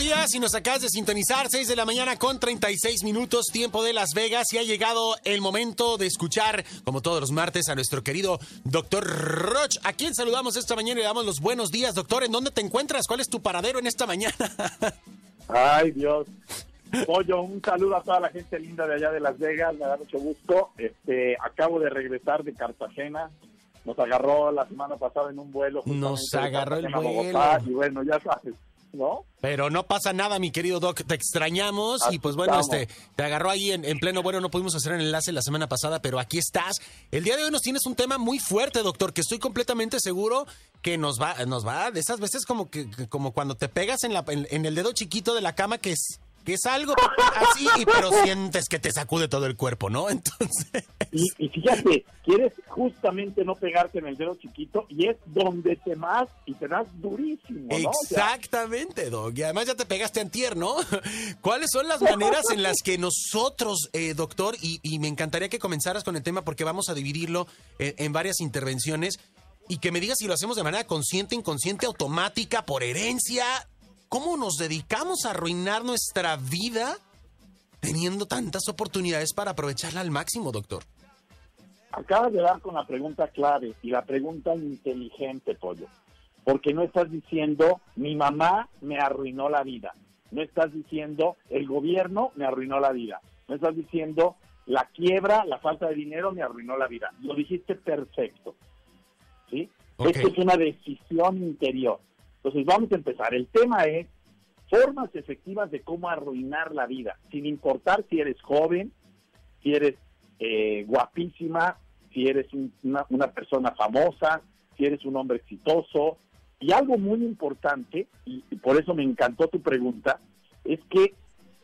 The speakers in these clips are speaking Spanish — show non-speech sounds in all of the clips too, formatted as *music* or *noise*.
días, si nos acabas de sintonizar, 6 de la mañana con 36 minutos, tiempo de Las Vegas, y ha llegado el momento de escuchar, como todos los martes, a nuestro querido doctor Roch, a quien saludamos esta mañana y le damos los buenos días, doctor. ¿En dónde te encuentras? ¿Cuál es tu paradero en esta mañana? Ay, Dios. Pollo, un saludo a toda la gente linda de allá de Las Vegas, me da mucho gusto. Este, acabo de regresar de Cartagena, nos agarró la semana pasada en un vuelo. Nos agarró el vuelo. y bueno, ya sabes, ¿no? Pero no pasa nada, mi querido Doc. Te extrañamos y pues bueno, este, te agarró ahí en, pleno bueno. No pudimos hacer el enlace la semana pasada, pero aquí estás. El día de hoy nos tienes un tema muy fuerte, doctor, que estoy completamente seguro que nos va, nos va de esas veces como que como cuando te pegas en la en el dedo chiquito de la cama que es es algo así, pero sientes que te sacude todo el cuerpo, ¿no? Entonces... Y, fíjate, quieres justamente no pegarte en el dedo chiquito y es donde te más y te das durísimo, ¿no? Exactamente, Doc. Y además ya te pegaste antier, ¿no? ¿Cuáles son las maneras en las que nosotros, eh, doctor, y, me encantaría que comenzaras con el tema porque vamos a dividirlo en, en varias intervenciones, y que me digas si lo hacemos de manera consciente, inconsciente, automática, por herencia, ¿Cómo nos dedicamos a arruinar nuestra vida teniendo tantas oportunidades para aprovecharla al máximo, doctor? Acabas de dar con la pregunta clave y la pregunta inteligente, Pollo. Porque no estás diciendo, mi mamá me arruinó la vida. No estás diciendo, el gobierno me arruinó la vida. No estás diciendo, la quiebra, la falta de dinero me arruinó la vida. Lo dijiste perfecto. ¿Sí? Esto es una decisión interior. Entonces vamos a empezar. El tema es formas efectivas de cómo arruinar la vida, sin importar si eres joven, si eres eh, guapísima, si eres una, una persona famosa, si eres un hombre exitoso. Y algo muy importante, y por eso me encantó tu pregunta, es que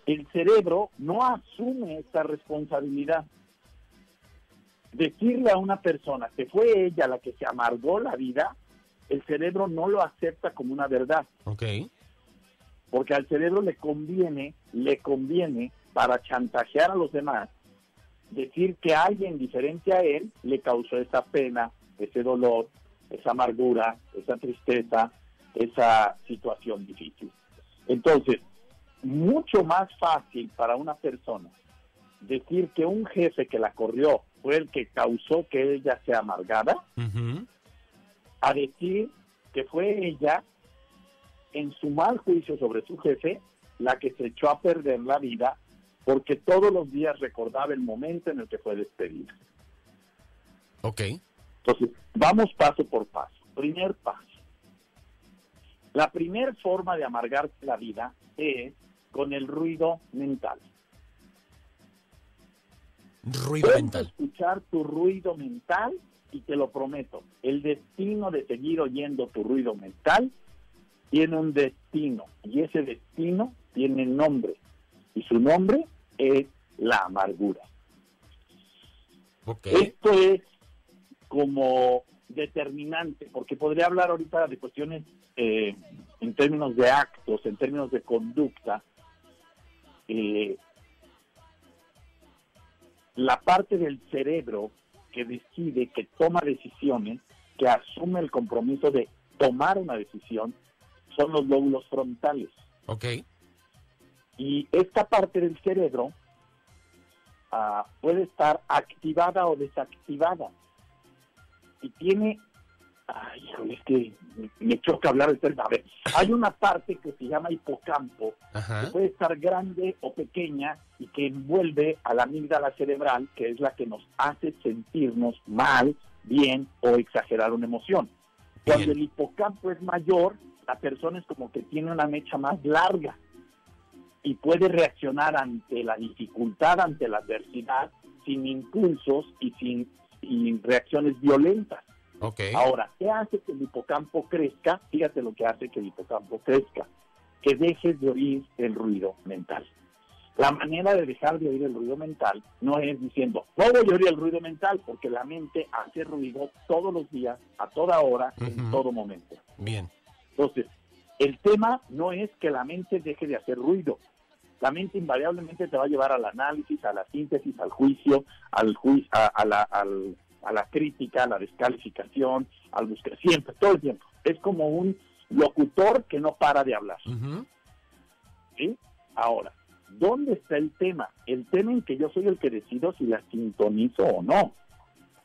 el cerebro no asume esta responsabilidad. Decirle a una persona que fue ella la que se amargó la vida, el cerebro no lo acepta como una verdad. Ok. Porque al cerebro le conviene, le conviene para chantajear a los demás, decir que alguien diferente a él le causó esa pena, ese dolor, esa amargura, esa tristeza, esa situación difícil. Entonces, mucho más fácil para una persona decir que un jefe que la corrió fue el que causó que ella sea amargada, a decir que fue ella, en su mal juicio sobre su jefe, la que se echó a perder la vida porque todos los días recordaba el momento en el que fue despedida. Ok. Entonces, vamos paso por paso. Primer paso. La primera forma de amargarse la vida es con el ruido mental. Ruido mental. Escuchar tu ruido mental y te lo prometo, el destino de seguir oyendo tu ruido mental tiene un destino y ese destino tiene nombre y su nombre es la amargura. Esto es como determinante, porque podría hablar ahorita de cuestiones eh, en términos de actos, en términos de conducta. Eh, la parte del cerebro que decide, que toma decisiones, que asume el compromiso de tomar una decisión, son los lóbulos frontales. Ok. Y esta parte del cerebro ah, puede estar activada o desactivada. Y tiene Ay, es que me choca hablar de tema. A ver, hay una parte que se llama hipocampo, que puede estar grande o pequeña y que envuelve a la amígdala cerebral, que es la que nos hace sentirnos mal, bien o exagerar una emoción. Cuando el hipocampo es mayor, la persona es como que tiene una mecha más larga y puede reaccionar ante la dificultad, ante la adversidad, sin impulsos y sin reacciones violentas. Ahora, ¿qué hace que el hipocampo crezca? Fíjate lo que hace que el hipocampo crezca. Que dejes de oír el ruido mental. La manera de dejar de oír el ruido mental no es diciendo, no voy a oír el ruido mental, porque la mente hace ruido todos los días, a toda hora, en todo momento. Bien. Entonces, el tema no es que la mente deje de hacer ruido. La mente invariablemente te va a llevar al análisis, a la síntesis, al juicio, al, juicio, a, la, al a la crítica, a la descalificación, al buscar, siempre, todo el tiempo. Es como un locutor que no para de hablar. Ahora, ¿dónde está el tema? El tema en que yo soy el que decido si la sintonizo o no.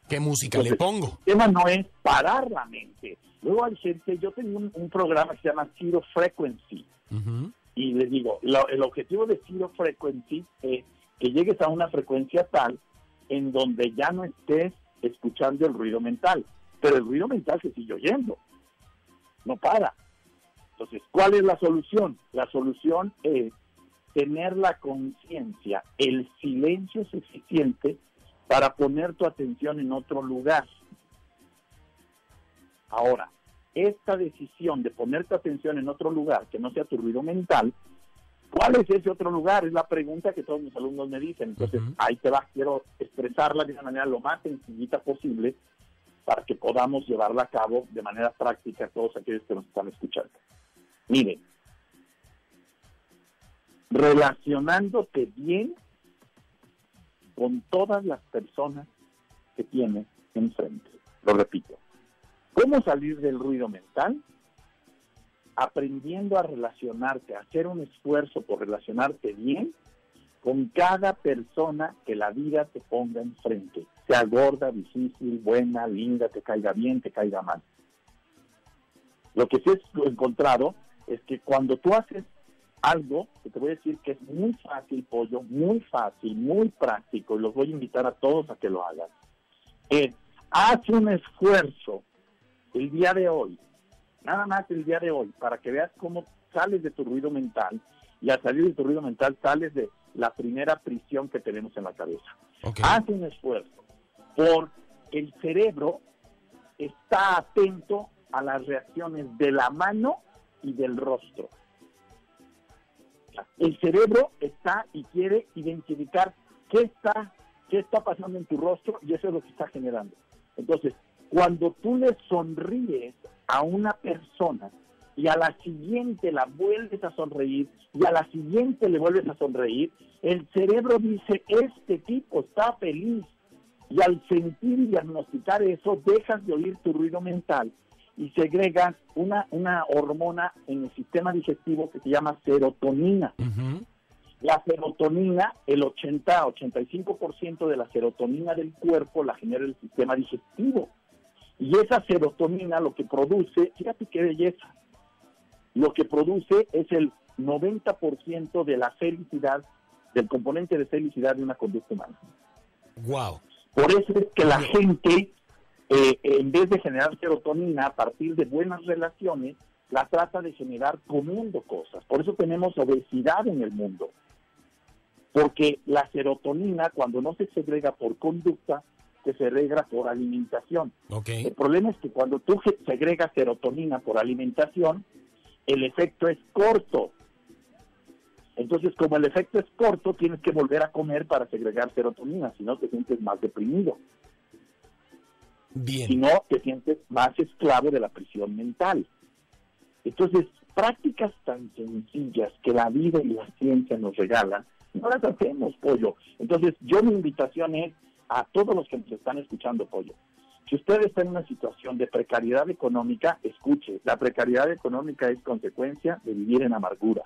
¿Qué música le pongo? El tema no es parar la mente. Luego hay gente, yo tengo un, programa que se llama Zero Frequency. Y les digo, el objetivo de Zero Frequency es que llegues a una frecuencia tal en donde ya no estés escuchando el ruido mental. Pero el ruido mental se sigue oyendo. No para. Entonces, ¿cuál es la solución? La solución es tener la conciencia, el silencio suficiente para poner tu atención en otro lugar. Ahora, esta decisión de poner tu atención en otro lugar que no sea tu ruido mental, ¿cuál es ese otro lugar? Es la pregunta que todos mis alumnos me dicen. Entonces, ahí te va, quiero expresarla de una manera lo más sencillita posible para que podamos llevarla a cabo de manera práctica todos aquellos que nos están escuchando. Miren, relacionándote bien con todas las personas que tienes enfrente. Lo repito. ¿Cómo salir del ruido mental? Aprendiendo a relacionarte, a hacer un esfuerzo por relacionarte bien con cada persona que la vida te ponga enfrente. Sea gorda, difícil, buena, linda, te caiga bien, te caiga mal. Lo que sí he encontrado es que cuando tú haces algo que te voy a decir que es muy fácil, pollo, muy fácil, muy práctico, y los voy a invitar a todos a que lo hagan, es haz un esfuerzo el día de hoy, nada más el día de hoy, para que veas cómo sales de tu ruido mental y al salir de tu ruido mental sales de la primera prisión que tenemos en la cabeza. Haz un esfuerzo, por el cerebro está atento a las reacciones de la mano y del rostro. El cerebro está y quiere identificar qué está, qué está pasando en tu rostro y eso es lo que está generando. Entonces, cuando tú le sonríes a una persona y a la siguiente la vuelves a sonreír y a la siguiente le vuelves a sonreír, el cerebro dice, este tipo está feliz. Y al sentir y diagnosticar eso, dejas de oír tu ruido mental y segregan una, una hormona en el sistema digestivo que se llama serotonina. La serotonina, el 80-85% de la serotonina del cuerpo la genera el sistema digestivo. Y esa serotonina lo que produce, fíjate qué belleza, lo que produce es el 90% de la felicidad, del componente de felicidad de una conducta humana. Wow. Por eso es que la gente eh, en vez de generar serotonina a partir de buenas relaciones, la trata de generar comiendo cosas. Por eso tenemos obesidad en el mundo. Porque la serotonina, cuando no se segrega por conducta, se segrega por alimentación. El problema es que cuando tú segregas serotonina por alimentación, el efecto es corto. Entonces, como el efecto es corto, tienes que volver a comer para segregar serotonina, si no te sientes más deprimido. Bien. sino te sientes más esclavo de la prisión mental. Entonces, prácticas tan sencillas que la vida y la ciencia nos regalan, no las hacemos, pollo. Entonces, yo mi invitación es a todos los que nos están escuchando, pollo. Si usted está en una situación de precariedad económica, escuche, la precariedad económica es consecuencia de vivir en amargura,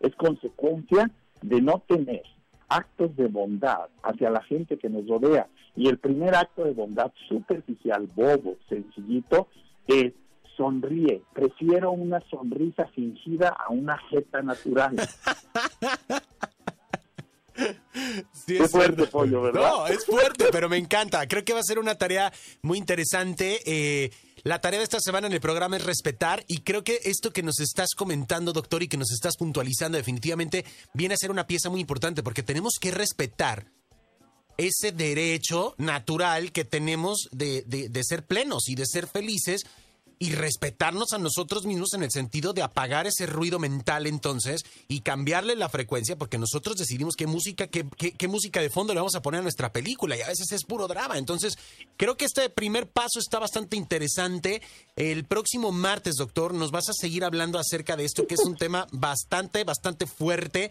es consecuencia de no tener actos de bondad hacia la gente que nos rodea. Y el primer acto de bondad superficial, bobo, sencillito, es sonríe. Prefiero una sonrisa fingida a una jeta natural. *laughs* es fuerte, pollo, ¿verdad? No, es fuerte, pero me encanta. Creo que va a ser una tarea muy interesante. Eh, la tarea de esta semana en el programa es respetar y creo que esto que nos estás comentando, doctor, y que nos estás puntualizando definitivamente viene a ser una pieza muy importante porque tenemos que respetar ese derecho natural que tenemos de, de ser plenos y de ser felices y respetarnos a nosotros mismos en el sentido de apagar ese ruido mental entonces y cambiarle la frecuencia porque nosotros decidimos qué música, qué, qué, música de fondo le vamos a poner a nuestra película y a veces es puro drama. Entonces, creo que este primer paso está bastante interesante. El próximo martes, doctor, nos vas a seguir hablando acerca de esto que es un *laughs* tema bastante, bastante fuerte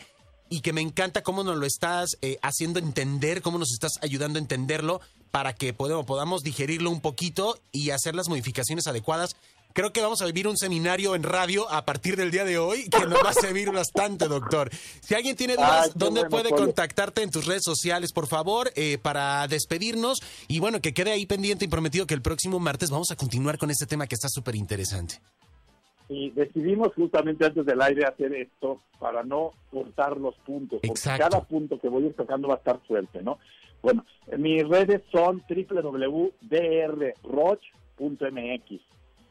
y que me encanta cómo nos lo estás eh, haciendo entender, cómo nos estás ayudando a entenderlo para que podamos, podamos digerirlo un poquito y hacer las modificaciones adecuadas creo que vamos a vivir un seminario en radio a partir del día de hoy que nos va a servir bastante, doctor. Si alguien tiene dudas, ¿dónde puede contactarte en tus redes sociales, por favor, eh, para despedirnos? Y bueno, que quede ahí pendiente y prometido que el próximo martes vamos a continuar con este tema que está súper interesante. Y decidimos justamente antes del aire hacer esto para no cortar los puntos, porque cada punto que voy a ir tocando va a estar suelto, ¿no? Bueno, mis redes son www.drroch.mx.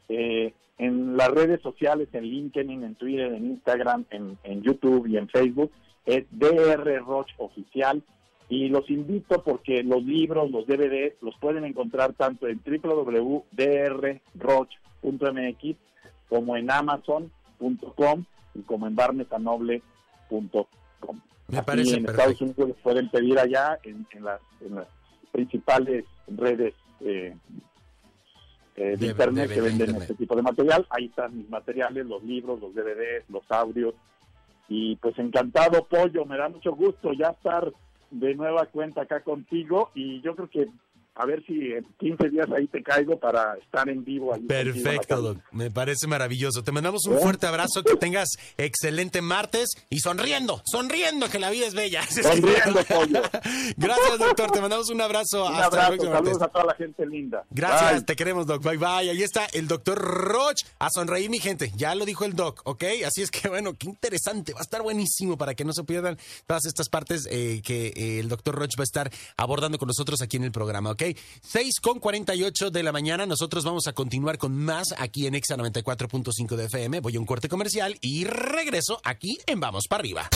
Eh, en las redes sociales, en LinkedIn, en Twitter, en Instagram, en, YouTube y en Facebook, es DR Roch Oficial. Y los invito porque los libros, los DVDs, los pueden encontrar tanto en www.drroch.mx como en amazon.com y como en barnesanoble.com. Me parece en Estados Unidos los pueden pedir allá en, las, principales redes eh, eh, de, internet que venden este tipo de material. Ahí están mis materiales, los libros, los DVDs, los audios. Y pues encantado, Pollo, me da mucho gusto ya estar de nueva cuenta acá contigo y yo creo que a ver si en 15 días ahí te caigo para estar en vivo. Perfecto, Doc. Me parece maravilloso. Te mandamos un ¿Eh? fuerte abrazo, que tengas excelente martes y sonriendo, sonriendo, que la vida es bella. *laughs* Sonriendo, pollo. *laughs* Gracias, doctor. Te mandamos un abrazo. Un abrazo. Saludos a toda la gente linda. Gracias, te queremos, Doc. Bye, bye. Ahí está el doctor Roch. A sonreír, mi gente. Ya lo dijo el Doc, ¿ok? Así es que, bueno, qué interesante. Va a estar buenísimo para que no se pierdan todas estas partes eh, que eh, el doctor Roch va a estar abordando con nosotros aquí en el programa, ¿ok? 6 con 48 de la mañana. Nosotros vamos a continuar con más aquí en Exa 94.5 de FM. Voy a un corte comercial y regreso aquí en Vamos para arriba.